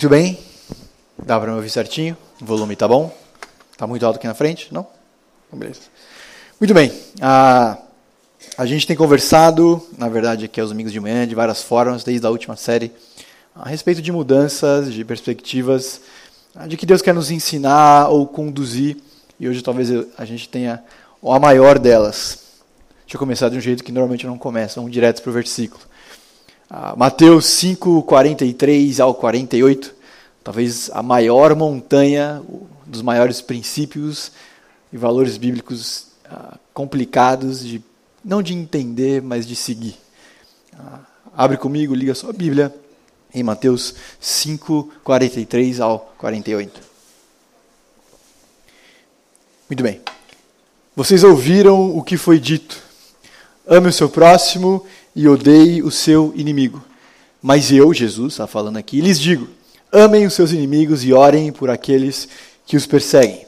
Muito bem. Dá para me ouvir certinho? O volume tá bom? Tá muito alto aqui na frente? Não? Então, beleza. Muito bem. A, a gente tem conversado, na verdade, aqui aos domingos de manhã, de várias formas, desde a última série, a respeito de mudanças, de perspectivas, de que Deus quer nos ensinar ou conduzir. E hoje talvez a gente tenha a maior delas. Deixa eu começar de um jeito que normalmente não começa, vamos direto para o versículo. Ah, Mateus 5, 43 ao 48, talvez a maior montanha dos maiores princípios e valores bíblicos ah, complicados, de, não de entender, mas de seguir. Ah, abre comigo, liga sua Bíblia em Mateus 5, 43 ao 48. Muito bem. Vocês ouviram o que foi dito. Ame o seu próximo e odeie o seu inimigo. Mas eu, Jesus, está falando aqui, lhes digo: amem os seus inimigos e orem por aqueles que os perseguem,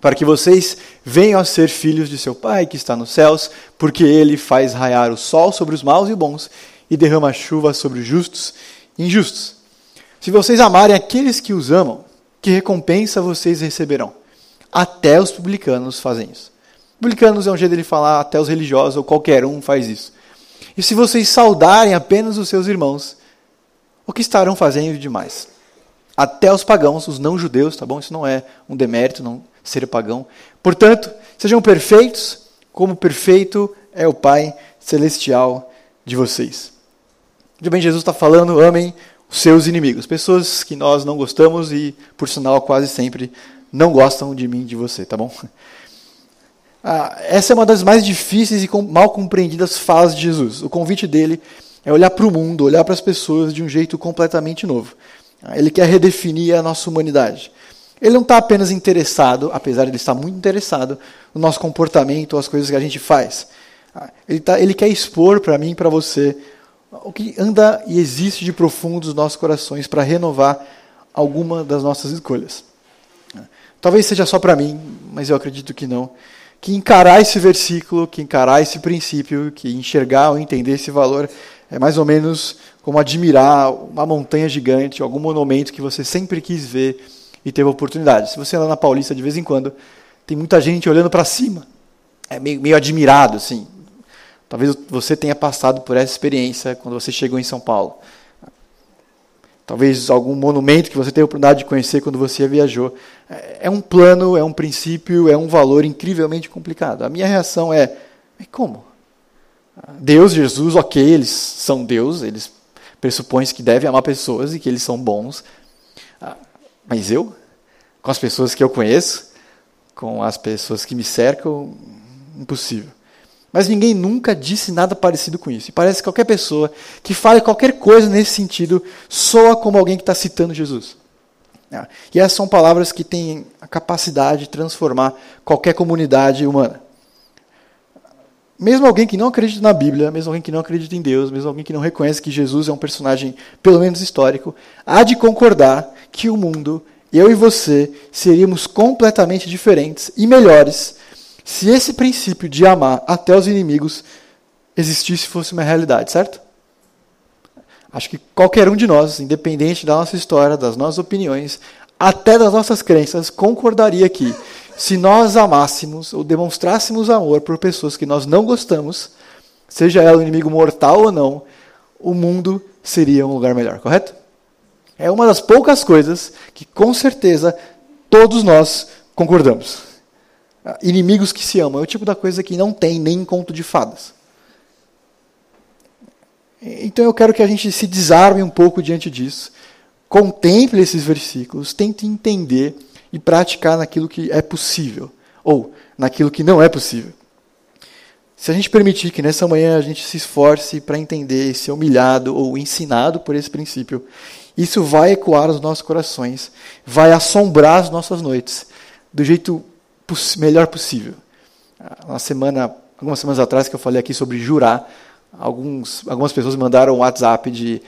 para que vocês venham a ser filhos de seu Pai que está nos céus, porque ele faz raiar o sol sobre os maus e bons e derrama chuva sobre os justos e injustos. Se vocês amarem aqueles que os amam, que recompensa vocês receberão? Até os publicanos fazem isso. Publicanos é um jeito de falar, até os religiosos ou qualquer um faz isso. E se vocês saudarem apenas os seus irmãos, o que estarão fazendo demais? Até os pagãos, os não-judeus, tá bom? Isso não é um demérito, não ser pagão. Portanto, sejam perfeitos, como perfeito é o Pai celestial de vocês. De bem, Jesus está falando, amem os seus inimigos, pessoas que nós não gostamos e, por sinal, quase sempre não gostam de mim, de você, tá bom? Ah, essa é uma das mais difíceis e mal compreendidas falas de Jesus. O convite dele é olhar para o mundo, olhar para as pessoas de um jeito completamente novo. Ah, ele quer redefinir a nossa humanidade. Ele não está apenas interessado, apesar de ele estar muito interessado, no nosso comportamento, as coisas que a gente faz. Ah, ele, tá, ele quer expor para mim e para você o que anda e existe de profundo nos nossos corações para renovar alguma das nossas escolhas. Talvez seja só para mim, mas eu acredito que não que encarar esse versículo, que encarar esse princípio, que enxergar ou entender esse valor é mais ou menos como admirar uma montanha gigante, algum monumento que você sempre quis ver e teve oportunidade. Se você anda na Paulista de vez em quando, tem muita gente olhando para cima, é meio, meio admirado, assim. Talvez você tenha passado por essa experiência quando você chegou em São Paulo. Talvez algum monumento que você teve a oportunidade de conhecer quando você viajou. É um plano, é um princípio, é um valor incrivelmente complicado. A minha reação é: como? Deus, Jesus, ok, eles são Deus, eles pressupõem que devem amar pessoas e que eles são bons. Ah, mas eu, com as pessoas que eu conheço, com as pessoas que me cercam, impossível. Mas ninguém nunca disse nada parecido com isso. E parece que qualquer pessoa que fale qualquer coisa nesse sentido soa como alguém que está citando Jesus. É. E essas são palavras que têm a capacidade de transformar qualquer comunidade humana. Mesmo alguém que não acredita na Bíblia, mesmo alguém que não acredita em Deus, mesmo alguém que não reconhece que Jesus é um personagem, pelo menos histórico, há de concordar que o mundo, eu e você, seríamos completamente diferentes e melhores se esse princípio de amar até os inimigos existisse fosse uma realidade, certo? Acho que qualquer um de nós, independente da nossa história, das nossas opiniões, até das nossas crenças, concordaria que se nós amássemos ou demonstrássemos amor por pessoas que nós não gostamos, seja ela um inimigo mortal ou não, o mundo seria um lugar melhor, correto? É uma das poucas coisas que com certeza todos nós concordamos. Inimigos que se amam. É o tipo da coisa que não tem nem em conto de fadas. Então eu quero que a gente se desarme um pouco diante disso, contemple esses versículos, tente entender e praticar naquilo que é possível, ou naquilo que não é possível. Se a gente permitir que nessa manhã a gente se esforce para entender, ser humilhado ou ensinado por esse princípio, isso vai ecoar nos nossos corações, vai assombrar as nossas noites, do jeito melhor possível. Uma semana, algumas semanas atrás que eu falei aqui sobre jurar, alguns, algumas pessoas mandaram um WhatsApp de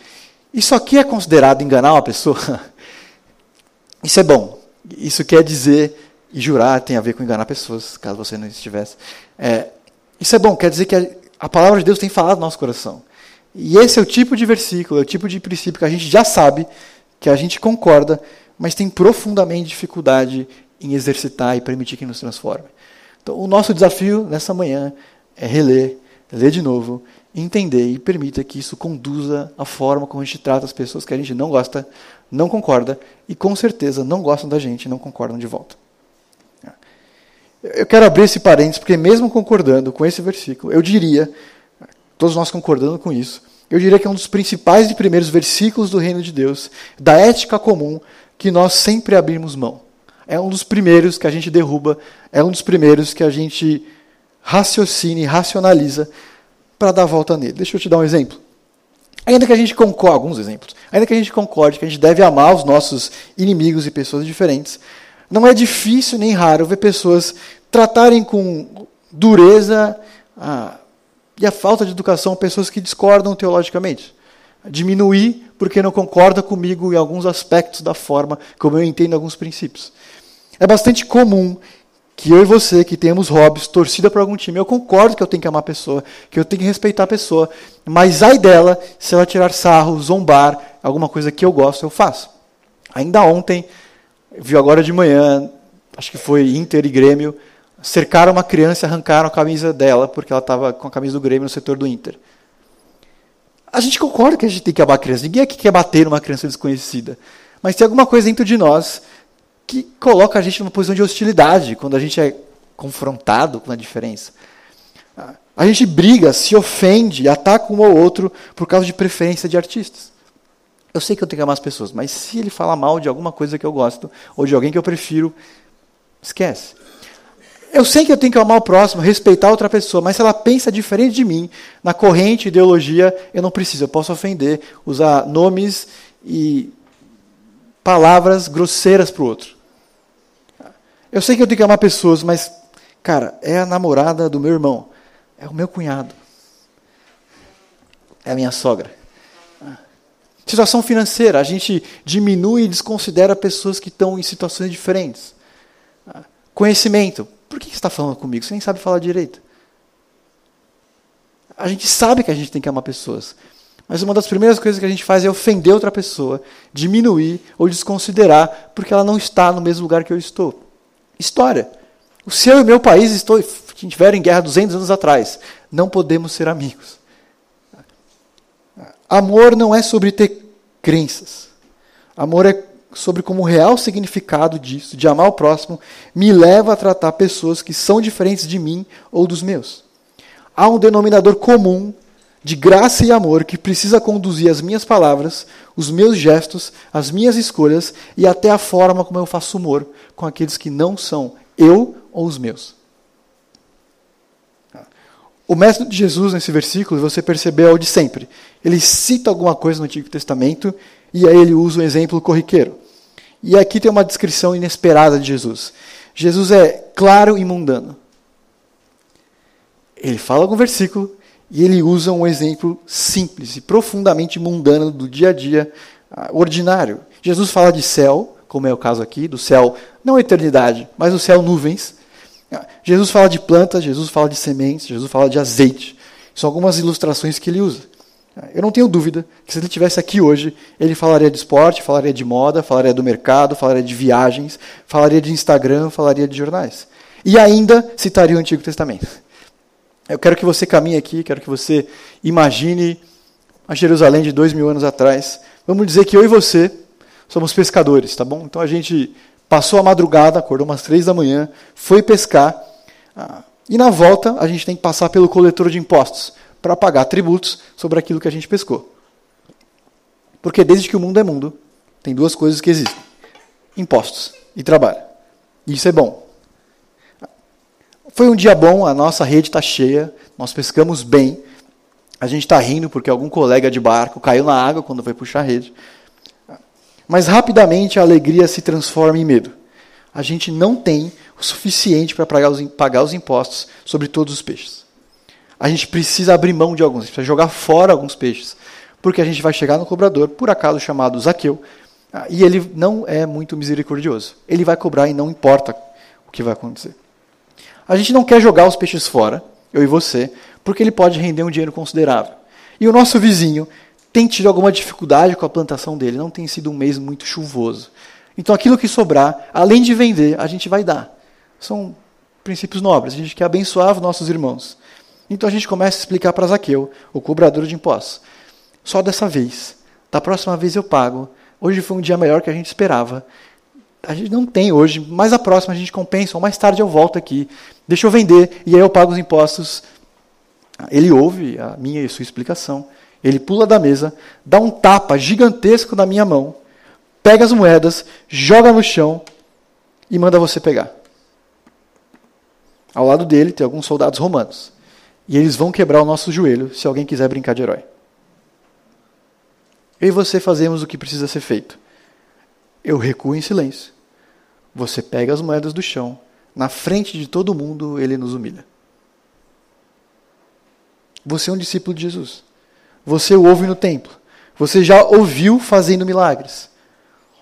isso aqui é considerado enganar uma pessoa? Isso é bom. Isso quer dizer, e jurar tem a ver com enganar pessoas, caso você não estivesse. É, isso é bom, quer dizer que a, a palavra de Deus tem falado no nosso coração. E esse é o tipo de versículo, é o tipo de princípio que a gente já sabe que a gente concorda, mas tem profundamente dificuldade em exercitar e permitir que nos transforme. Então, o nosso desafio nessa manhã é reler, ler de novo, entender e permita que isso conduza a forma como a gente trata as pessoas que a gente não gosta, não concorda e com certeza não gostam da gente e não concordam de volta. Eu quero abrir esse parênteses porque mesmo concordando com esse versículo, eu diria, todos nós concordando com isso, eu diria que é um dos principais e primeiros versículos do reino de Deus, da ética comum, que nós sempre abrimos mão. É um dos primeiros que a gente derruba, é um dos primeiros que a gente raciocina e racionaliza para dar volta nele. Deixa eu te dar um exemplo. Ainda que a gente concorde, alguns exemplos, ainda que a gente concorde que a gente deve amar os nossos inimigos e pessoas diferentes, não é difícil nem raro ver pessoas tratarem com dureza a, e a falta de educação pessoas que discordam teologicamente. Diminuir porque não concorda comigo em alguns aspectos da forma como eu entendo alguns princípios. É bastante comum que eu e você, que temos hobbies, torcida para algum time, eu concordo que eu tenho que amar a pessoa, que eu tenho que respeitar a pessoa, mas ai dela, se ela tirar sarro, zombar, alguma coisa que eu gosto, eu faço. Ainda ontem, viu agora de manhã, acho que foi Inter e Grêmio, cercaram uma criança e arrancaram a camisa dela, porque ela estava com a camisa do Grêmio no setor do Inter. A gente concorda que a gente tem que amar a criança. Ninguém aqui quer bater numa criança desconhecida. Mas tem alguma coisa dentro de nós que coloca a gente numa posição de hostilidade quando a gente é confrontado com a diferença. A gente briga, se ofende, ataca um ou outro por causa de preferência de artistas. Eu sei que eu tenho que amar as pessoas, mas se ele falar mal de alguma coisa que eu gosto, ou de alguém que eu prefiro, esquece. Eu sei que eu tenho que amar o próximo, respeitar outra pessoa, mas se ela pensa diferente de mim, na corrente, ideologia, eu não preciso. Eu posso ofender, usar nomes e palavras grosseiras para o outro. Eu sei que eu tenho que amar pessoas, mas, cara, é a namorada do meu irmão, é o meu cunhado, é a minha sogra. Situação financeira, a gente diminui e desconsidera pessoas que estão em situações diferentes. Conhecimento, por que você está falando comigo? Você nem sabe falar direito. A gente sabe que a gente tem que amar pessoas. Mas uma das primeiras coisas que a gente faz é ofender outra pessoa, diminuir ou desconsiderar, porque ela não está no mesmo lugar que eu estou. História. O seu e o meu país estou, estiveram em guerra 200 anos atrás. Não podemos ser amigos. Amor não é sobre ter crenças. Amor é sobre como o real significado disso, de amar o próximo, me leva a tratar pessoas que são diferentes de mim ou dos meus. Há um denominador comum de graça e amor que precisa conduzir as minhas palavras, os meus gestos, as minhas escolhas e até a forma como eu faço humor com aqueles que não são eu ou os meus. O mestre de Jesus, nesse versículo, você percebeu é o de sempre. Ele cita alguma coisa no Antigo Testamento e aí ele usa um exemplo corriqueiro. E aqui tem uma descrição inesperada de Jesus. Jesus é claro e mundano. Ele fala algum versículo e ele usa um exemplo simples e profundamente mundano do dia a dia ah, ordinário. Jesus fala de céu, como é o caso aqui, do céu, não eternidade, mas do céu nuvens. Jesus fala de plantas, Jesus fala de sementes, Jesus fala de azeite. São algumas ilustrações que ele usa. Eu não tenho dúvida que se ele estivesse aqui hoje, ele falaria de esporte, falaria de moda, falaria do mercado, falaria de viagens, falaria de Instagram, falaria de jornais. E ainda citaria o Antigo Testamento. Eu quero que você caminhe aqui, quero que você imagine a Jerusalém de dois mil anos atrás. Vamos dizer que eu e você somos pescadores, tá bom? Então a gente passou a madrugada, acordou umas três da manhã, foi pescar, ah, e na volta a gente tem que passar pelo coletor de impostos para pagar tributos sobre aquilo que a gente pescou. Porque desde que o mundo é mundo, tem duas coisas que existem: impostos e trabalho. Isso é bom. Foi um dia bom, a nossa rede está cheia, nós pescamos bem. A gente está rindo porque algum colega de barco caiu na água quando foi puxar a rede. Mas rapidamente a alegria se transforma em medo. A gente não tem o suficiente para pagar os, impostos sobre todos os peixes. A gente precisa abrir mão de alguns, precisa jogar fora alguns peixes, porque a gente vai chegar no cobrador, por acaso chamado Zaqueu, ah, e ele não é muito misericordioso. Ele vai cobrar e não importa o que vai acontecer. A gente não quer jogar os peixes fora, eu e você, porque ele pode render um dinheiro considerável. E o nosso vizinho tem tido alguma dificuldade com a plantação dele, não tem sido um mês muito chuvoso. Então aquilo que sobrar, além de vender, a gente vai dar. São princípios nobres, a gente quer abençoar os nossos irmãos. Então a gente começa a explicar para Zaqueu, o cobrador de impostos. Só dessa vez. Da próxima vez eu pago. Hoje foi um dia melhor que a gente esperava. A gente não tem hoje, mas a próxima a gente compensa, ou mais tarde eu volto aqui. Deixa eu vender e aí eu pago os impostos. Ele ouve a minha e a sua explicação. Ele pula da mesa, dá um tapa gigantesco na minha mão, pega as moedas, joga no chão e manda você pegar. Ao lado dele tem alguns soldados romanos. E eles vão quebrar o nosso joelho se alguém quiser brincar de herói. Eu e você fazemos o que precisa ser feito. Eu recuo em silêncio. Você pega as moedas do chão. Na frente de todo mundo, ele nos humilha. Você é um discípulo de Jesus. Você o ouve no templo. Você já ouviu fazendo milagres.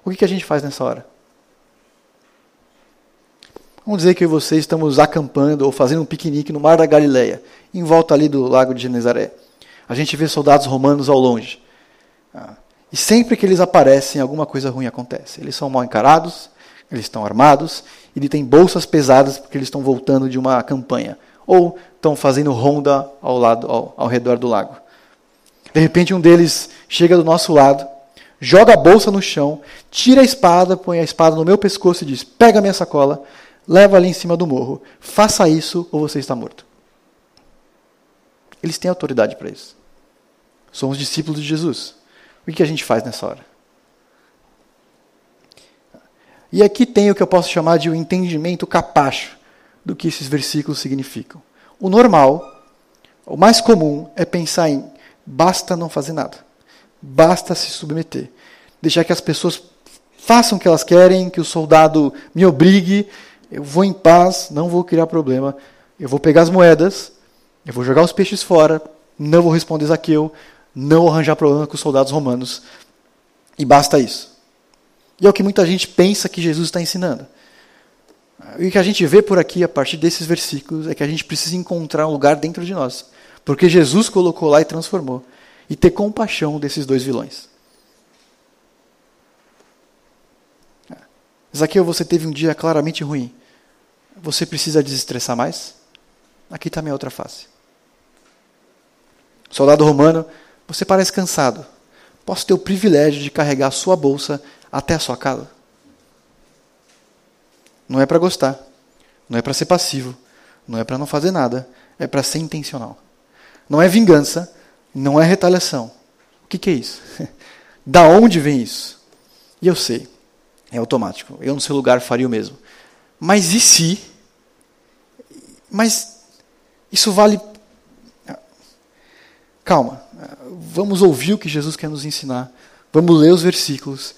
O que a gente faz nessa hora? Vamos dizer que eu e você estamos acampando ou fazendo um piquenique no Mar da Galileia, em volta ali do Lago de Genezaré. A gente vê soldados romanos ao longe. Ah, e sempre que eles aparecem, alguma coisa ruim acontece. Eles são mal encarados, eles estão armados, e têm bolsas pesadas porque eles estão voltando de uma campanha. Ou estão fazendo ronda ao, lado, ao, ao redor do lago. De repente, um deles chega do nosso lado, joga a bolsa no chão, tira a espada, põe a espada no meu pescoço e diz: Pega minha sacola, leva ali em cima do morro. Faça isso ou você está morto. Eles têm autoridade para isso. Somos discípulos de Jesus. O que a gente faz nessa hora? E aqui tem o que eu posso chamar de um entendimento capacho do que esses versículos significam. O normal, o mais comum, é pensar em Basta não fazer nada. Basta se submeter. Deixar que as pessoas façam o que elas querem, que o soldado me obrigue. Eu vou em paz, não vou criar problema. Eu vou pegar as moedas, eu vou jogar os peixes fora, não vou responder Zaqueu, não arranjar problema com os soldados romanos. E basta isso. E é o que muita gente pensa que Jesus está ensinando. E o que a gente vê por aqui, a partir desses versículos, é que a gente precisa encontrar um lugar dentro de nós porque Jesus colocou lá e transformou. E ter compaixão desses dois vilões. Zaqueu, você teve um dia claramente ruim. Você precisa desestressar mais? Aqui está a minha outra face. Soldado romano, você parece cansado. Posso ter o privilégio de carregar a sua bolsa até a sua casa? Não é para gostar. Não é para ser passivo. Não é para não fazer nada. É para ser intencional. Não é vingança, não é retaliação. O que, que é isso? da onde vem isso? E eu sei, é automático. Eu no seu lugar faria o mesmo. Mas e se? Mas isso vale. Calma, vamos ouvir o que Jesus quer nos ensinar, vamos ler os versículos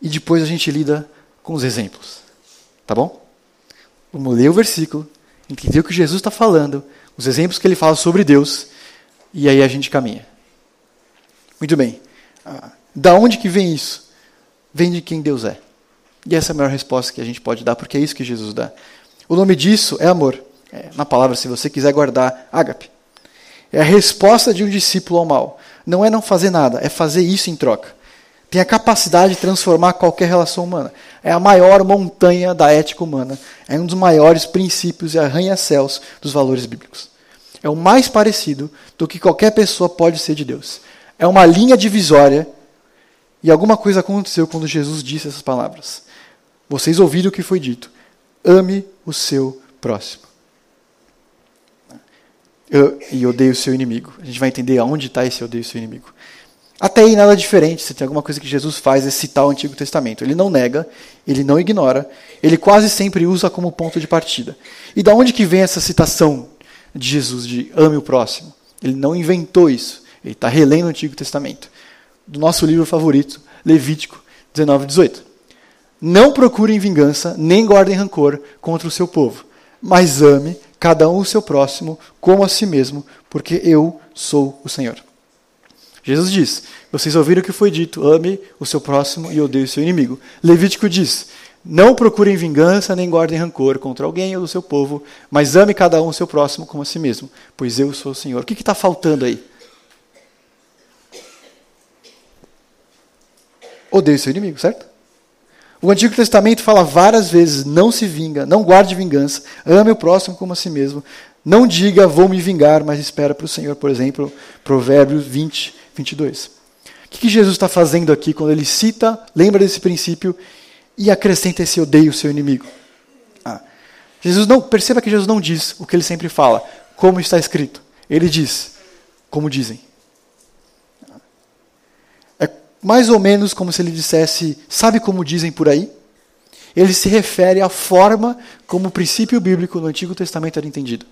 e depois a gente lida com os exemplos. Tá bom? Vamos ler o versículo, entender o que Jesus está falando, os exemplos que ele fala sobre Deus e aí a gente caminha. Muito bem. Ah, da onde que vem isso? Vem de quem Deus é. E essa é a maior resposta que a gente pode dar, porque é isso que Jesus dá. O nome disso é amor. É, na palavra, se você quiser guardar, ágape. É a resposta de um discípulo ao mal. Não é não fazer nada, é fazer isso em troca. Tem a capacidade de transformar qualquer relação humana. É a maior montanha da ética humana. É um dos maiores princípios e arranha-céus dos valores bíblicos é o mais parecido do que qualquer pessoa pode ser de Deus. É uma linha divisória e alguma coisa aconteceu quando Jesus disse essas palavras. Vocês ouviram o que foi dito. Ame o seu próximo. Eu, e odeie o seu inimigo. A gente vai entender aonde está esse odeio o seu inimigo. Até aí nada diferente, se tem alguma coisa que Jesus faz é citar o Antigo Testamento. Ele não nega, ele não ignora, ele quase sempre usa como ponto de partida. E da onde que vem essa citação de Jesus, de ame o próximo. Ele não inventou isso. Ele está relendo o Antigo Testamento. Do nosso livro favorito, Levítico 19, 18. Não procurem vingança, nem guardem rancor contra o seu povo, mas ame cada um o seu próximo como a si mesmo, porque eu sou o Senhor. Jesus diz: Vocês ouviram o que foi dito, ame o seu próximo e odeie o seu inimigo. Levítico diz: não procurem vingança nem guardem rancor contra alguém ou do seu povo, mas ame cada um o seu próximo como a si mesmo, pois eu sou o Senhor. O que está faltando aí? odeie o seu inimigo, certo? O Antigo Testamento fala várias vezes: não se vinga, não guarde vingança, ame o próximo como a si mesmo. Não diga, vou me vingar, mas espera para o Senhor, por exemplo, Provérbios 20, 22. O que, que Jesus está fazendo aqui quando ele cita, lembra desse princípio e acrescenta esse odeio o seu inimigo? Ah, Jesus não, perceba que Jesus não diz o que ele sempre fala, como está escrito. Ele diz, como dizem. Mais ou menos como se ele dissesse, sabe como dizem por aí? Ele se refere à forma como o princípio bíblico no Antigo Testamento era entendido.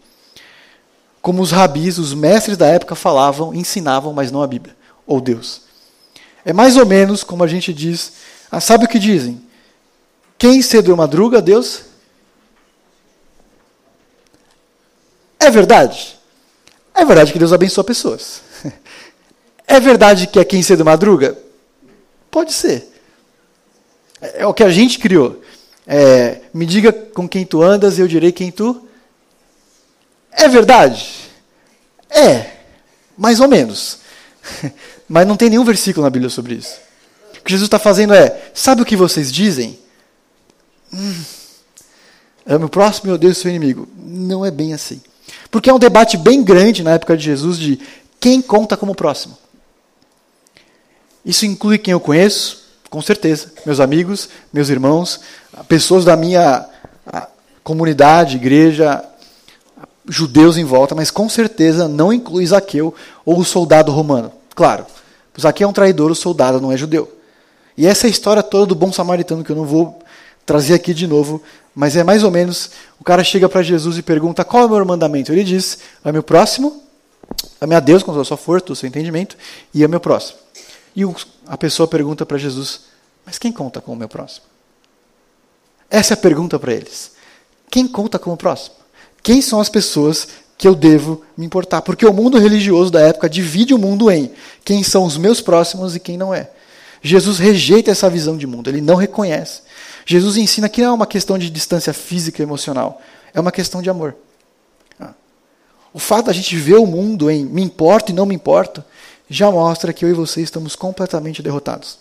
Como os rabis, os mestres da época falavam, ensinavam, mas não a Bíblia, ou Deus. É mais ou menos como a gente diz, ah, sabe o que dizem? Quem cedo madruga, Deus? É verdade? É verdade que Deus abençoa pessoas. É verdade que é quem cedo madruga? Pode ser. É, é o que a gente criou. É, me diga com quem tu andas eu direi quem tu. É verdade? É, mais ou menos. Mas não tem nenhum versículo na Bíblia sobre isso. O que Jesus está fazendo é: sabe o que vocês dizem? Hum, o próximo e odeio o seu inimigo. Não é bem assim. Porque é um debate bem grande na época de Jesus de quem conta como próximo. Isso inclui quem eu conheço, com certeza, meus amigos, meus irmãos, pessoas da minha comunidade, igreja, judeus em volta, mas com certeza não inclui Zaqueu ou o soldado romano. Claro, Zaqueu é um traidor, o soldado não é judeu. E essa é a história toda do bom samaritano que eu não vou trazer aqui de novo, mas é mais ou menos, o cara chega para Jesus e pergunta, qual é o meu mandamento? Ele diz, ame o próximo, ame a Deus com toda a sua força, o seu entendimento, e ame o próximo. E a pessoa pergunta para Jesus, mas quem conta com o meu próximo? Essa é a pergunta para eles. Quem conta com o próximo? Quem são as pessoas que eu devo me importar? Porque o mundo religioso da época divide o mundo em quem são os meus próximos e quem não é. Jesus rejeita essa visão de mundo, ele não reconhece. Jesus ensina que não é uma questão de distância física e emocional, é uma questão de amor. Ah. O fato da gente ver o mundo em me importo e não me importo já mostra que eu e você estamos completamente derrotados.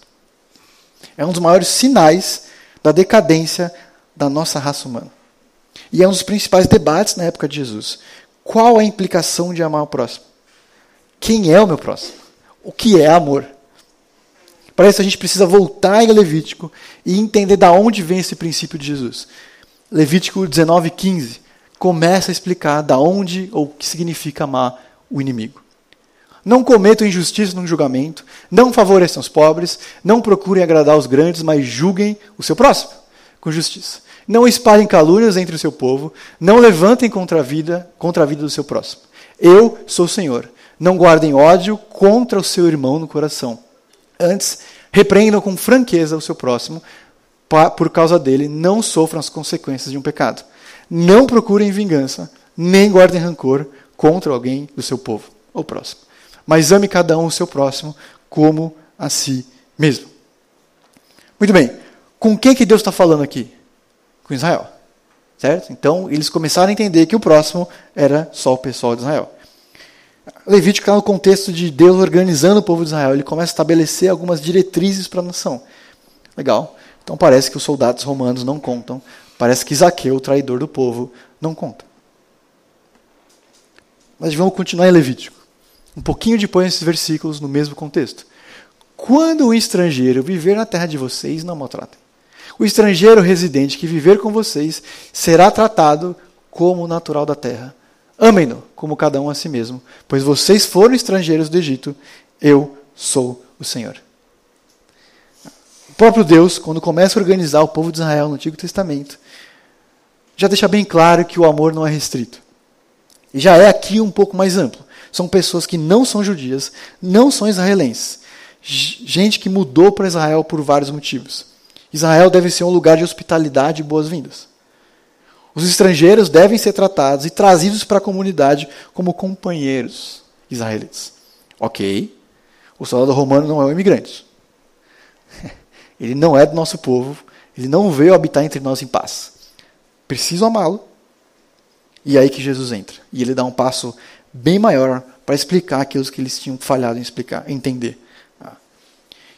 É um dos maiores sinais da decadência da nossa raça humana. E é um dos principais debates na época de Jesus. Qual a implicação de amar o próximo? Quem é o meu próximo? O que é amor? Para isso a gente precisa voltar em Levítico e entender da onde vem esse princípio de Jesus. Levítico 19:15 começa a explicar da onde ou o que significa amar o inimigo. Não cometam injustiça no julgamento, não favoreçam os pobres, não procurem agradar os grandes, mas julguem o seu próximo com justiça. Não espalhem calúnias entre o seu povo, não levantem contra a vida, contra a vida do seu próximo. Eu sou o Senhor. Não guardem ódio contra o seu irmão no coração Antes, repreendam com franqueza o seu próximo, por causa dele não sofram as consequências de um pecado. Não procurem vingança, nem guardem rancor contra alguém do seu povo, ou próximo. Mas ame cada um o seu próximo como a si mesmo. Muito bem. Com quem que Deus está falando aqui? Com Israel. Certo? Então, eles começaram a entender que o próximo era só o pessoal de Israel. Levítico está no contexto de Deus organizando o povo de Israel. Ele começa a estabelecer algumas diretrizes para a nação. Legal. Então parece que os soldados romanos não contam. Parece que Zaqueu, o traidor do povo, não conta. Mas vamos continuar em Levítico. Um pouquinho depois desses versículos, no mesmo contexto. Quando o estrangeiro viver na terra de vocês, não maltratem. O estrangeiro residente que viver com vocês será tratado como natural da terra Amem-no como cada um a si mesmo, pois vocês foram estrangeiros do Egito, eu sou o Senhor. O próprio Deus, quando começa a organizar o povo de Israel no Antigo Testamento, já deixa bem claro que o amor não é restrito. E já é aqui um pouco mais amplo. São pessoas que não são judias, não são israelenses. Gente que mudou para Israel por vários motivos. Israel deve ser um lugar de hospitalidade e boas-vindas. Os estrangeiros devem ser tratados e trazidos para a comunidade como companheiros israelitas. Ok, o soldado romano não é um imigrante. Ele não é do nosso povo, ele não veio habitar entre nós em paz. Preciso amá-lo. E é aí que Jesus entra. E ele dá um passo bem maior para explicar aquilo que eles tinham falhado em explicar, entender.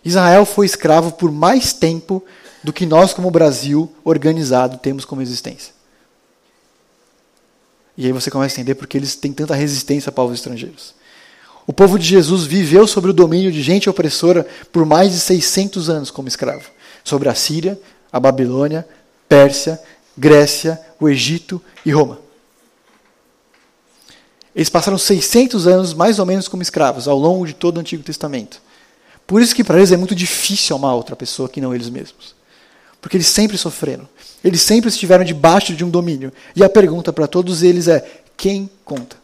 Israel foi escravo por mais tempo do que nós, como Brasil organizado, temos como existência. E aí você começa a entender porque eles têm tanta resistência a povos estrangeiros. O povo de Jesus viveu sob o domínio de gente opressora por mais de 600 anos como escravo. Sobre a Síria, a Babilônia, Pérsia, Grécia, o Egito e Roma. Eles passaram 600 anos mais ou menos como escravos ao longo de todo o Antigo Testamento. Por isso que para eles é muito difícil amar outra pessoa que não eles mesmos. Porque eles sempre sofreram. Eles sempre estiveram debaixo de um domínio. E a pergunta para todos eles é: quem conta?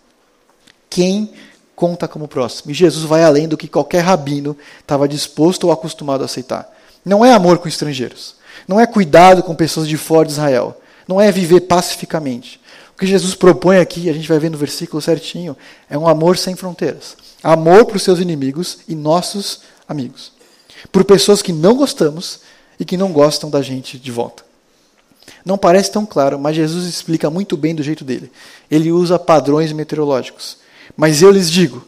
Quem conta como próximo? E Jesus vai além do que qualquer rabino estava disposto ou acostumado a aceitar. Não é amor com estrangeiros. Não é cuidado com pessoas de fora de Israel. Não é viver pacificamente. Que Jesus propõe aqui, a gente vai ver no versículo certinho, é um amor sem fronteiras. Amor para os seus inimigos e nossos amigos. Por pessoas que não gostamos e que não gostam da gente de volta. Não parece tão claro, mas Jesus explica muito bem do jeito dele. Ele usa padrões meteorológicos. Mas eu lhes digo: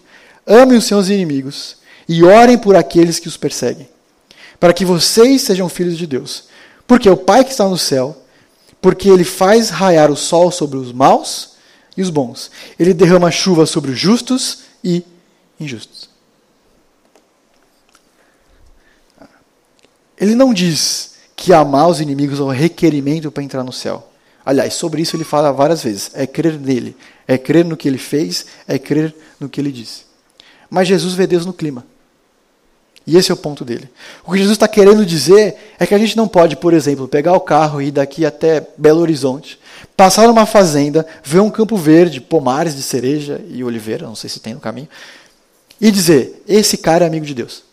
amem os seus inimigos e orem por aqueles que os perseguem, para que vocês sejam filhos de Deus. Porque o Pai que está no céu, porque ele faz raiar o sol sobre os maus e os bons. Ele derrama chuva sobre os justos e injustos. Ele não diz que amar os inimigos é um requerimento para entrar no céu. Aliás, sobre isso ele fala várias vezes. É crer nele, é crer no que ele fez, é crer no que ele disse. Mas Jesus vê Deus no clima. E esse é o ponto dele. O que Jesus está querendo dizer é que a gente não pode, por exemplo, pegar o carro e ir daqui até Belo Horizonte, passar numa fazenda, ver um campo verde, pomares de cereja e oliveira, não sei se tem no caminho, e dizer: esse cara é amigo de Deus.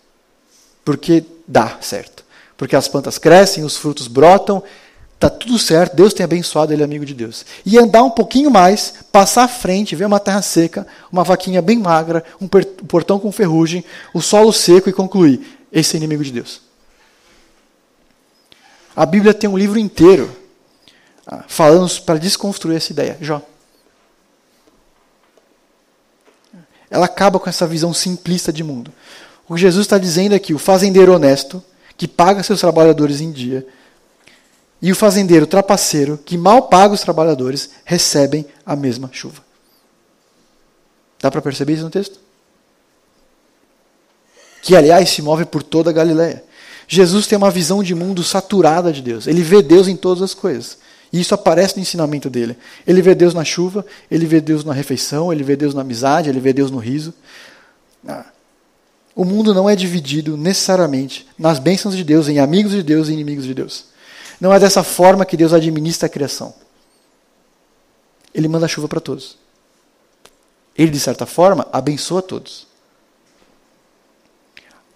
Porque dá certo porque as plantas crescem, os frutos brotam, está tudo certo, Deus tem abençoado ele, amigo de Deus. E andar um pouquinho mais, passar à frente, ver uma terra seca, uma vaquinha bem magra, um portão com ferrugem, o solo seco e concluir: esse é inimigo de Deus. A Bíblia tem um livro inteiro ah, falando para desconstruir essa ideia. Jó. Ela acaba com essa visão simplista de mundo. O que Jesus está dizendo aqui, o fazendeiro honesto, que paga seus trabalhadores em dia, e o fazendeiro trapaceiro, que mal paga os trabalhadores, recebem a mesma chuva. Dá para perceber isso no texto? Que, aliás, se move por toda a Galiléia. Jesus tem uma visão de mundo saturada de Deus. Ele vê Deus em todas as coisas. E isso aparece no ensinamento dele. Ele vê Deus na chuva, ele vê Deus na refeição, ele vê Deus na amizade, ele vê Deus no riso. Ah, o mundo não é dividido necessariamente nas bênçãos de Deus, em amigos de Deus e inimigos de Deus. Não é dessa forma que Deus administra a criação. Ele manda chuva para todos. Ele, de certa forma, abençoa todos.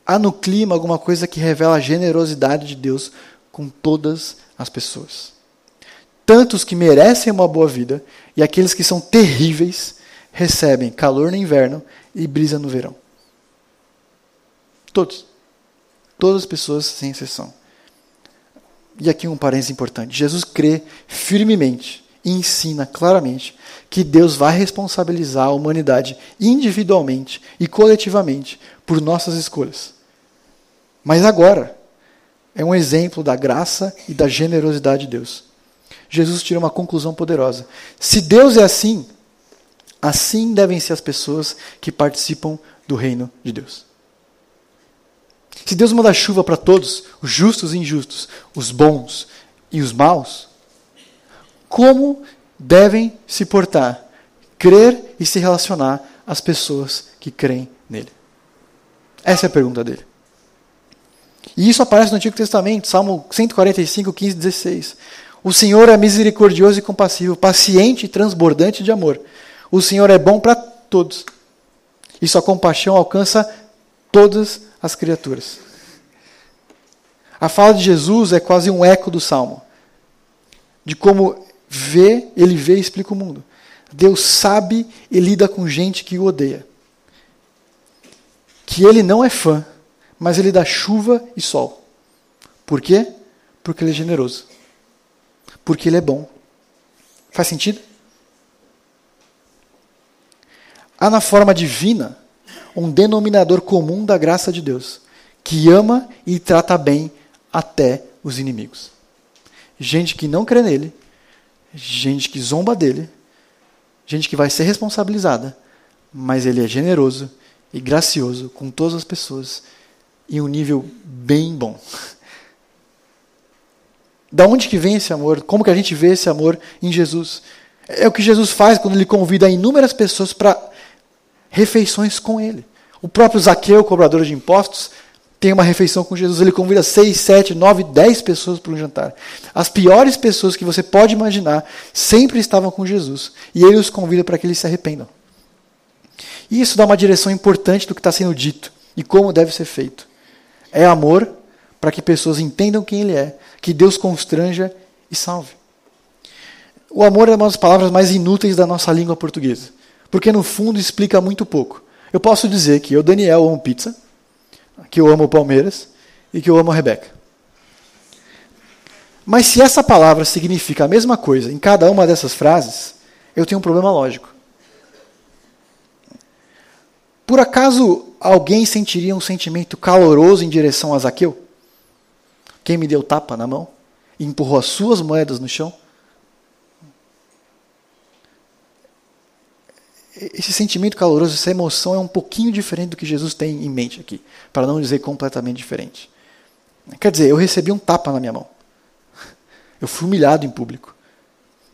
Há no clima alguma coisa que revela a generosidade de Deus com todas as pessoas. Tanto os que merecem uma boa vida e aqueles que são terríveis recebem calor no inverno e brisa no verão. Todos. Todas as pessoas, sem exceção. E aqui um parênteses importante. Jesus crê firmemente e ensina claramente que Deus vai responsabilizar a humanidade individualmente e coletivamente por nossas escolhas. Mas agora é um exemplo da graça e da generosidade de Deus. Jesus tira uma conclusão poderosa. Se Deus é assim, assim devem ser as pessoas que participam do reino de Deus. Se Deus manda chuva para todos, os justos e injustos, os bons e os maus, como devem se portar, crer e se relacionar as pessoas que creem nele? Essa é a pergunta dele. E isso aparece no Antigo Testamento, Salmo 145, 15, 16. O Senhor é misericordioso e compassivo, paciente e transbordante de amor. O Senhor é bom para todos. E sua compaixão alcança todas as criaturas. A fala de Jesus é quase um eco do Salmo, de como vê, ele vê e explica o mundo. Deus sabe e lida com gente que o odeia. Que ele não é fã, mas ele dá chuva e sol. Por quê? Porque ele é generoso. Porque ele é bom. Faz sentido? Há na forma divina um denominador comum da graça de Deus, que ama e trata bem até os inimigos. Gente que não crê nele, gente que zomba dele, gente que vai ser responsabilizada, mas ele é generoso e gracioso com todas as pessoas em um nível bem bom. Da onde que vem esse amor? Como que a gente vê esse amor em Jesus? É o que Jesus faz quando ele convida inúmeras pessoas para refeições com ele. O próprio Zaqueu, cobrador de impostos, tem uma refeição com Jesus. Ele convida seis, sete, nove, dez pessoas para um jantar. As piores pessoas que você pode imaginar sempre estavam com Jesus. E ele os convida para que eles se arrependam. E isso dá uma direção importante do que está sendo dito e como deve ser feito. É amor para que pessoas entendam quem Ele é, que Deus constranja e salve. O amor é uma das palavras mais inúteis da nossa língua portuguesa, porque no fundo explica muito pouco. Eu posso dizer que eu, Daniel, amo pizza, que eu amo Palmeiras e que eu amo a Rebeca. Mas se essa palavra significa a mesma coisa em cada uma dessas frases, eu tenho um problema lógico. Por acaso alguém sentiria um sentimento caloroso em direção a Zaqueu? Quem me deu tapa na mão e empurrou as suas moedas no chão? Esse sentimento caloroso, essa emoção é um pouquinho diferente do que Jesus tem em mente aqui, para não dizer completamente diferente. Quer dizer, eu recebi um tapa na minha mão. Eu fui humilhado em público.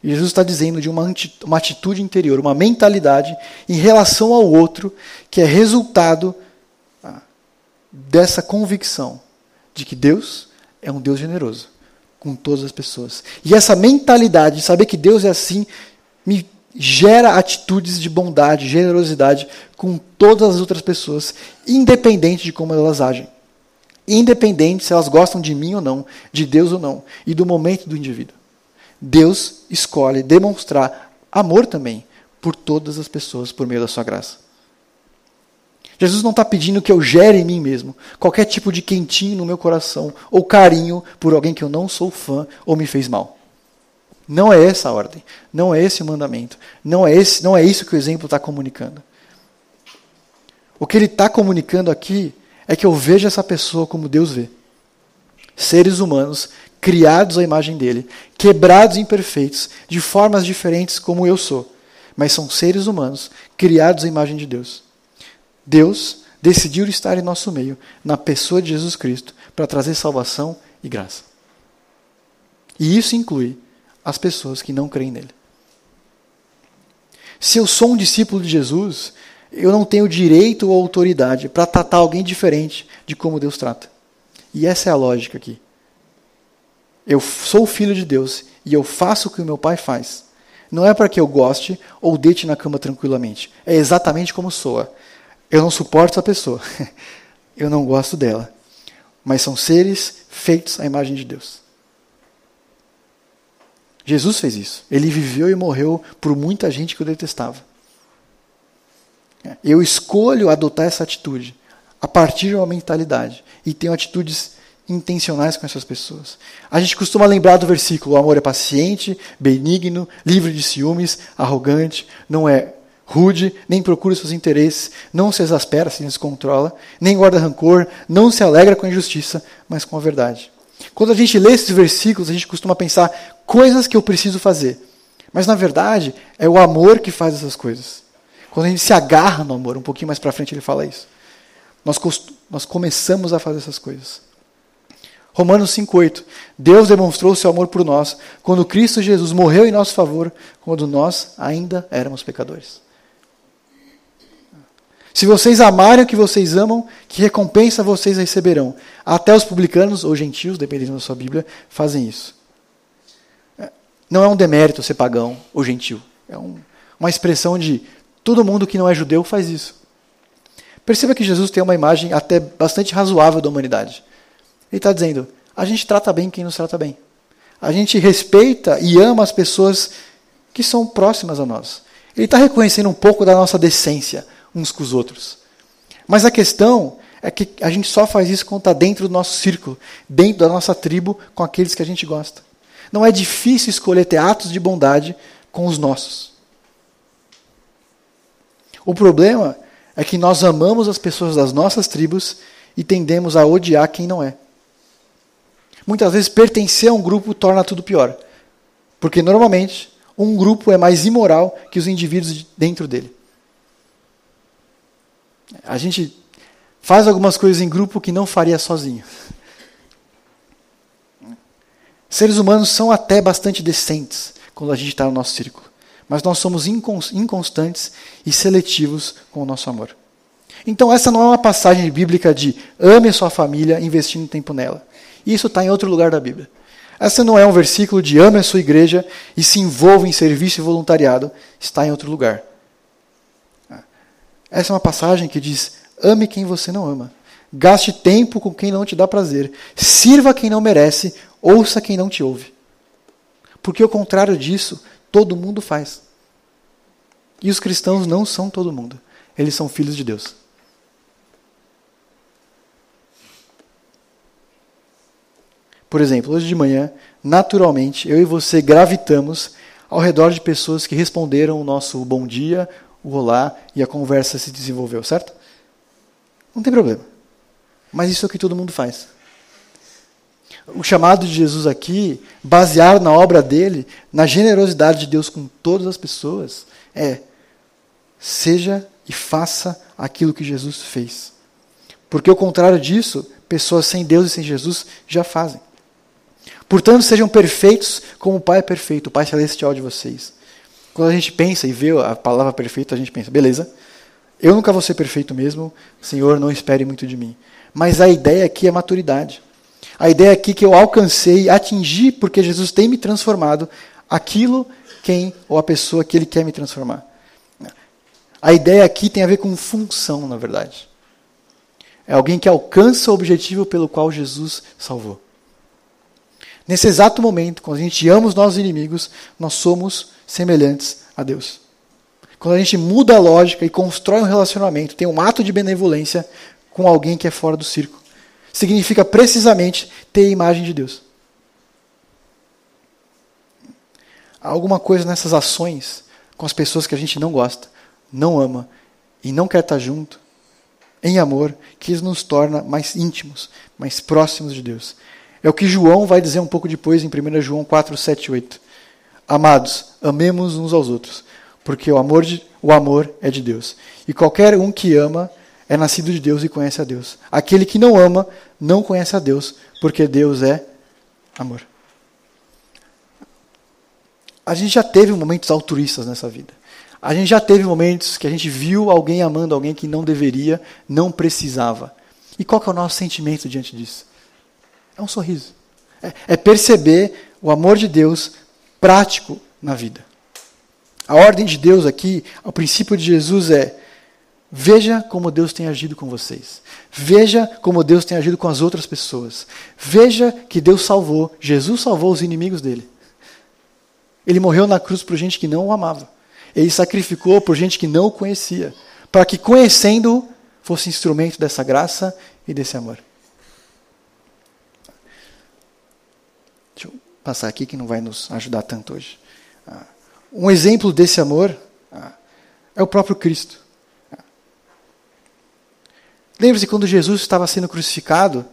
E Jesus está dizendo de uma, uma atitude interior, uma mentalidade em relação ao outro, que é resultado ah, dessa convicção de que Deus é um Deus generoso com todas as pessoas. E essa mentalidade de saber que Deus é assim me gera atitudes de bondade, generosidade com todas as outras pessoas, independente de como elas agem. Independente se elas gostam de mim ou não, de Deus ou não, e do momento do indivíduo. Deus escolhe demonstrar amor também por todas as pessoas por meio da sua graça. Jesus não está pedindo que eu gere em mim mesmo qualquer tipo de quentinho no meu coração ou carinho por alguém que eu não sou fã ou me fez mal. Não é essa a ordem, não é esse o mandamento, não é, esse, não é isso que o exemplo está comunicando. O que ele está comunicando aqui é que eu vejo essa pessoa como Deus vê. Seres humanos criados à imagem dele, quebrados e imperfeitos, de formas diferentes como eu sou, mas são seres humanos criados à imagem de Deus. Deus decidiu estar em nosso meio, na pessoa de Jesus Cristo, para trazer salvação e graça. E isso inclui as pessoas que não creem nele. Se eu sou um discípulo de Jesus, eu não tenho direito ou autoridade para tratar alguém diferente de como Deus trata. E essa é a lógica aqui. Eu sou filho de Deus e eu faço o que o meu pai faz. Não é para que eu goste ou deite na cama tranquilamente. É exatamente como soa. Eu não suporto essa pessoa. Eu não gosto dela. Mas são seres feitos à imagem de Deus. Jesus fez isso. Ele viveu e morreu por muita gente que eu detestava. Eu escolho adotar essa atitude a partir de uma mentalidade e tenho atitudes intencionais com essas pessoas. A gente costuma lembrar do versículo: o amor é paciente, benigno, livre de ciúmes, arrogante, não é rude, nem procura seus interesses, não se exaspera, se descontrola, nem guarda rancor, não se alegra com a injustiça, mas com a verdade. Quando a gente lê esses versículos, a gente costuma pensar coisas que eu preciso fazer. Mas na verdade, é o amor que faz essas coisas. Quando a gente se agarra no amor, um pouquinho mais para frente ele fala isso. Nós, nós começamos a fazer essas coisas. Romanos 5,8. Deus demonstrou seu amor por nós quando Cristo Jesus morreu em nosso favor, quando nós ainda éramos pecadores. Se vocês amarem o que vocês amam, que recompensa vocês receberão? Até os publicanos ou gentios, dependendo da sua Bíblia, fazem isso. Não é um demérito ser pagão ou gentil. É um, uma expressão de todo mundo que não é judeu faz isso. Perceba que Jesus tem uma imagem até bastante razoável da humanidade. Ele está dizendo: a gente trata bem quem nos trata bem. A gente respeita e ama as pessoas que são próximas a nós. Ele está reconhecendo um pouco da nossa decência uns com os outros. Mas a questão é que a gente só faz isso quando está dentro do nosso círculo, dentro da nossa tribo, com aqueles que a gente gosta. Não é difícil escolher ter atos de bondade com os nossos. O problema é que nós amamos as pessoas das nossas tribos e tendemos a odiar quem não é. Muitas vezes pertencer a um grupo torna tudo pior. Porque normalmente um grupo é mais imoral que os indivíduos dentro dele. A gente faz algumas coisas em grupo que não faria sozinho. Seres humanos são até bastante decentes quando a gente está no nosso círculo, mas nós somos inconstantes e seletivos com o nosso amor. Então, essa não é uma passagem bíblica de ame a sua família investindo tempo nela. Isso está em outro lugar da Bíblia. Essa não é um versículo de ame a sua igreja e se envolva em serviço e voluntariado. Está em outro lugar. Essa é uma passagem que diz: ame quem você não ama. Gaste tempo com quem não te dá prazer. Sirva quem não merece. Ouça quem não te ouve. Porque o contrário disso, todo mundo faz. E os cristãos não são todo mundo. Eles são filhos de Deus. Por exemplo, hoje de manhã, naturalmente, eu e você gravitamos ao redor de pessoas que responderam o nosso bom dia, o olá e a conversa se desenvolveu, certo? Não tem problema. Mas isso é o que todo mundo faz. O chamado de Jesus aqui, baseado na obra dele, na generosidade de Deus com todas as pessoas, é: seja e faça aquilo que Jesus fez. Porque, ao contrário disso, pessoas sem Deus e sem Jesus já fazem. Portanto, sejam perfeitos como o Pai é perfeito, o Pai celestial de vocês. Quando a gente pensa e vê a palavra perfeito, a gente pensa, beleza, eu nunca vou ser perfeito mesmo, Senhor, não espere muito de mim. Mas a ideia aqui é maturidade. A ideia aqui é que eu alcancei, atingi, porque Jesus tem me transformado, aquilo quem ou a pessoa que Ele quer me transformar. A ideia aqui tem a ver com função, na verdade. É alguém que alcança o objetivo pelo qual Jesus salvou. Nesse exato momento, quando a gente ama os nossos inimigos, nós somos semelhantes a Deus. Quando a gente muda a lógica e constrói um relacionamento, tem um ato de benevolência com alguém que é fora do círculo, significa precisamente ter a imagem de Deus. Há alguma coisa nessas ações com as pessoas que a gente não gosta, não ama e não quer estar junto, em amor, que nos torna mais íntimos, mais próximos de Deus. É o que João vai dizer um pouco depois em 1 João 4, 7 8. Amados, amemos uns aos outros, porque o amor, de, o amor é de Deus. E qualquer um que ama é nascido de Deus e conhece a Deus. Aquele que não ama não conhece a Deus, porque Deus é amor. A gente já teve momentos altruístas nessa vida. A gente já teve momentos que a gente viu alguém amando alguém que não deveria, não precisava. E qual é o nosso sentimento diante disso? É um sorriso. É, é perceber o amor de Deus prático na vida. A ordem de Deus aqui, o princípio de Jesus é: veja como Deus tem agido com vocês. Veja como Deus tem agido com as outras pessoas. Veja que Deus salvou, Jesus salvou os inimigos dele. Ele morreu na cruz por gente que não o amava. Ele sacrificou por gente que não o conhecia, para que conhecendo-o fosse instrumento dessa graça e desse amor. Passar aqui que não vai nos ajudar tanto hoje. Ah, um exemplo desse amor ah, é o próprio Cristo. Ah. Lembre-se quando Jesus estava sendo crucificado,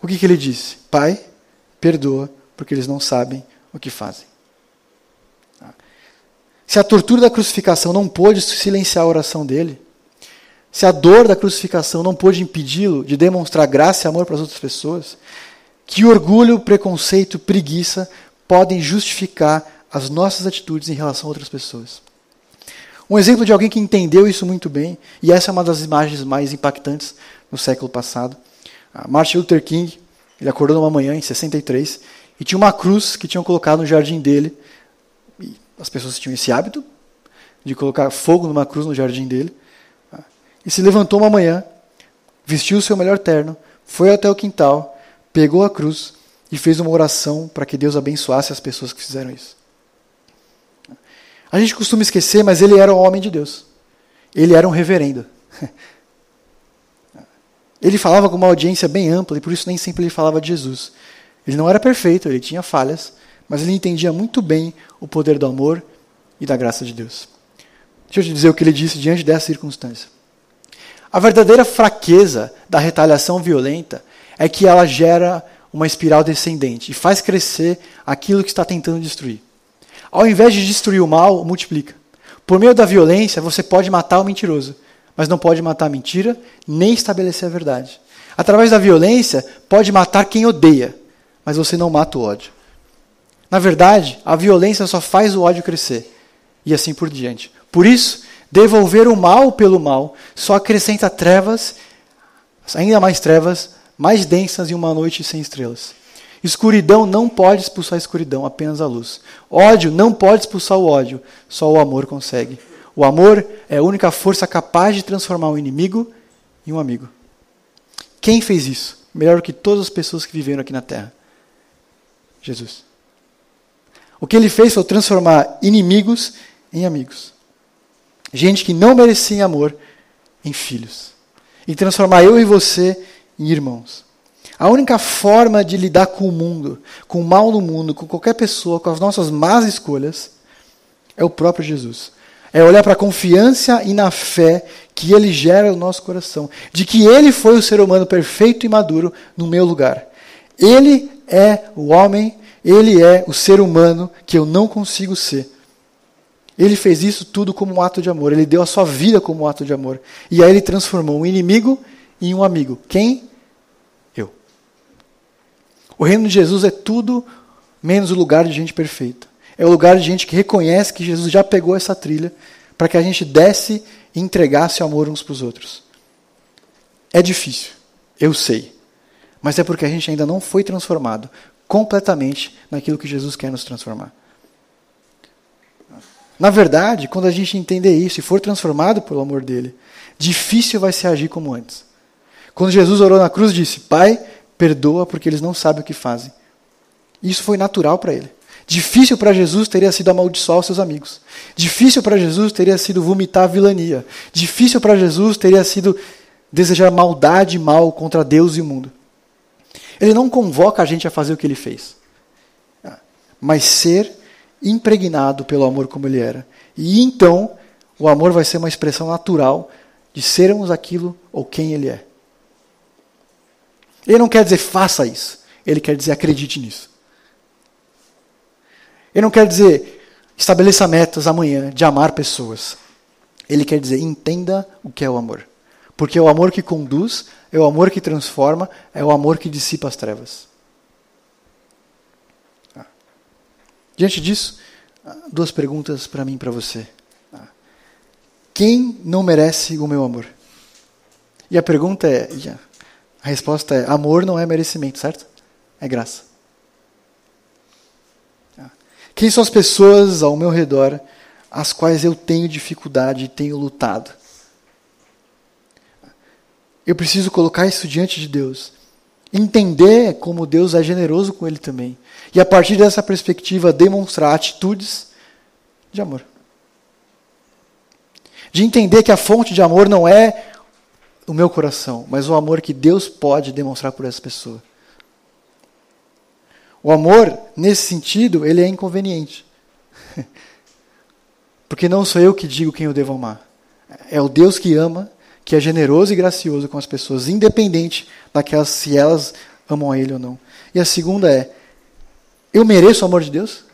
o que, que ele disse? Pai, perdoa, porque eles não sabem o que fazem. Se a tortura da crucificação não pôde silenciar a oração dele, se a dor da crucificação não pôde impedi-lo de demonstrar graça e amor para as outras pessoas, que orgulho, preconceito, preguiça podem justificar as nossas atitudes em relação a outras pessoas. Um exemplo de alguém que entendeu isso muito bem, e essa é uma das imagens mais impactantes no século passado. Martin Luther King, ele acordou numa manhã em 63 e tinha uma cruz que tinham colocado no jardim dele. E as pessoas tinham esse hábito de colocar fogo numa cruz no jardim dele. E se levantou uma manhã, vestiu o seu melhor terno, foi até o quintal pegou a cruz e fez uma oração para que Deus abençoasse as pessoas que fizeram isso. A gente costuma esquecer, mas ele era um homem de Deus. Ele era um reverendo. Ele falava com uma audiência bem ampla e por isso nem sempre ele falava de Jesus. Ele não era perfeito, ele tinha falhas, mas ele entendia muito bem o poder do amor e da graça de Deus. Deixa eu te dizer o que ele disse diante dessa circunstância. A verdadeira fraqueza da retaliação violenta é que ela gera uma espiral descendente e faz crescer aquilo que está tentando destruir. Ao invés de destruir o mal, multiplica. Por meio da violência, você pode matar o mentiroso, mas não pode matar a mentira nem estabelecer a verdade. Através da violência, pode matar quem odeia, mas você não mata o ódio. Na verdade, a violência só faz o ódio crescer, e assim por diante. Por isso, devolver o mal pelo mal só acrescenta trevas, ainda mais trevas, mais densas em uma noite sem estrelas. Escuridão não pode expulsar a escuridão, apenas a luz. Ódio não pode expulsar o ódio, só o amor consegue. O amor é a única força capaz de transformar um inimigo em um amigo. Quem fez isso? Melhor que todas as pessoas que viveram aqui na Terra? Jesus. O que ele fez foi transformar inimigos em amigos. Gente que não merecia amor em filhos. E transformar eu e você em irmãos. A única forma de lidar com o mundo, com o mal no mundo, com qualquer pessoa, com as nossas más escolhas, é o próprio Jesus é olhar para a confiança e na fé que ele gera no nosso coração, de que ele foi o ser humano perfeito e maduro no meu lugar. Ele é o homem, ele é o ser humano que eu não consigo ser. Ele fez isso tudo como um ato de amor, ele deu a sua vida como um ato de amor. E aí ele transformou um inimigo em um amigo. Quem? Eu. O reino de Jesus é tudo menos o lugar de gente perfeita. É o lugar de gente que reconhece que Jesus já pegou essa trilha para que a gente desse e entregasse amor uns para os outros. É difícil, eu sei. Mas é porque a gente ainda não foi transformado completamente naquilo que Jesus quer nos transformar. Na verdade, quando a gente entender isso e for transformado pelo amor dele, difícil vai se agir como antes. Quando Jesus orou na cruz, disse: Pai, perdoa porque eles não sabem o que fazem. Isso foi natural para ele. Difícil para Jesus teria sido amaldiçoar os seus amigos. Difícil para Jesus teria sido vomitar a vilania. Difícil para Jesus teria sido desejar maldade e mal contra Deus e o mundo. Ele não convoca a gente a fazer o que ele fez, mas ser impregnado pelo amor como ele era. E então, o amor vai ser uma expressão natural de sermos aquilo ou quem ele é. Ele não quer dizer faça isso, ele quer dizer acredite nisso. Ele não quer dizer estabeleça metas amanhã de amar pessoas. Ele quer dizer entenda o que é o amor. Porque é o amor que conduz, é o amor que transforma, é o amor que dissipa as trevas. Diante disso, duas perguntas para mim e para você. Quem não merece o meu amor? E a pergunta é, a resposta é: amor não é merecimento, certo? É graça. Quem são as pessoas ao meu redor as quais eu tenho dificuldade e tenho lutado? Eu preciso colocar isso diante de Deus. Entender como Deus é generoso com ele também. E a partir dessa perspectiva, demonstrar atitudes de amor. De entender que a fonte de amor não é o meu coração, mas o amor que Deus pode demonstrar por essa pessoa. O amor, nesse sentido, ele é inconveniente. Porque não sou eu que digo quem eu devo amar. É o Deus que ama, que é generoso e gracioso com as pessoas, independente daquelas se elas amam a Ele ou não. E a segunda é: eu mereço o amor de Deus?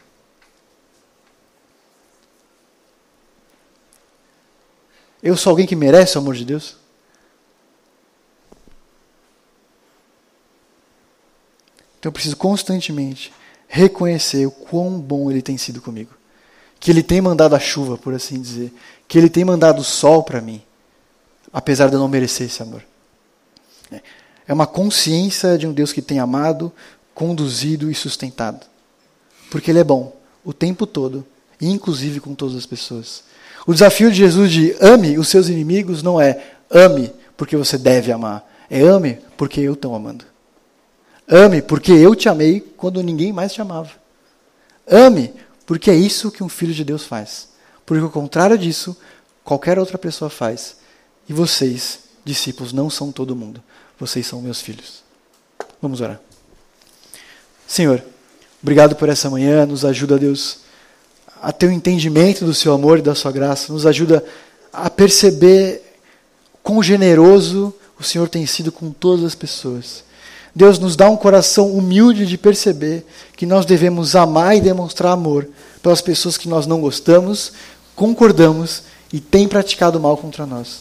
Eu sou alguém que merece o amor de Deus? Então eu preciso constantemente reconhecer o quão bom ele tem sido comigo. Que ele tem mandado a chuva, por assim dizer. Que ele tem mandado o sol para mim, apesar de eu não merecer esse amor. É uma consciência de um Deus que tem amado, conduzido e sustentado. Porque ele é bom o tempo todo, inclusive com todas as pessoas. O desafio de Jesus de ame os seus inimigos não é ame porque você deve amar, é ame porque eu estou amando. Ame, porque eu te amei quando ninguém mais te amava. Ame, porque é isso que um filho de Deus faz. Porque o contrário disso, qualquer outra pessoa faz. E vocês, discípulos, não são todo mundo. Vocês são meus filhos. Vamos orar. Senhor, obrigado por essa manhã. Nos ajuda, Deus, a ter o um entendimento do seu amor e da sua graça. Nos ajuda a perceber quão generoso o Senhor tem sido com todas as pessoas. Deus nos dá um coração humilde de perceber que nós devemos amar e demonstrar amor pelas pessoas que nós não gostamos, concordamos e têm praticado mal contra nós.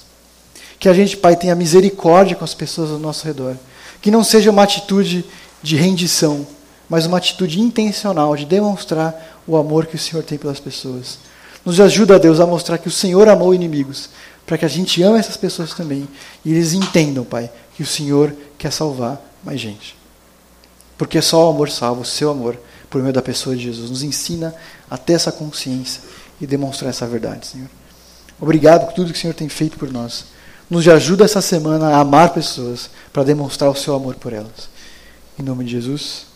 Que a gente, Pai, tenha misericórdia com as pessoas ao nosso redor. Que não seja uma atitude de rendição, mas uma atitude intencional de demonstrar o amor que o Senhor tem pelas pessoas. Nos ajuda, Deus, a mostrar que o Senhor amou inimigos, para que a gente ame essas pessoas também e eles entendam, Pai, que o Senhor quer salvar mais gente. Porque só o amor salva, o seu amor, por meio da pessoa de Jesus, nos ensina a ter essa consciência e demonstrar essa verdade, Senhor. Obrigado por tudo que o Senhor tem feito por nós. Nos ajuda essa semana a amar pessoas para demonstrar o seu amor por elas. Em nome de Jesus.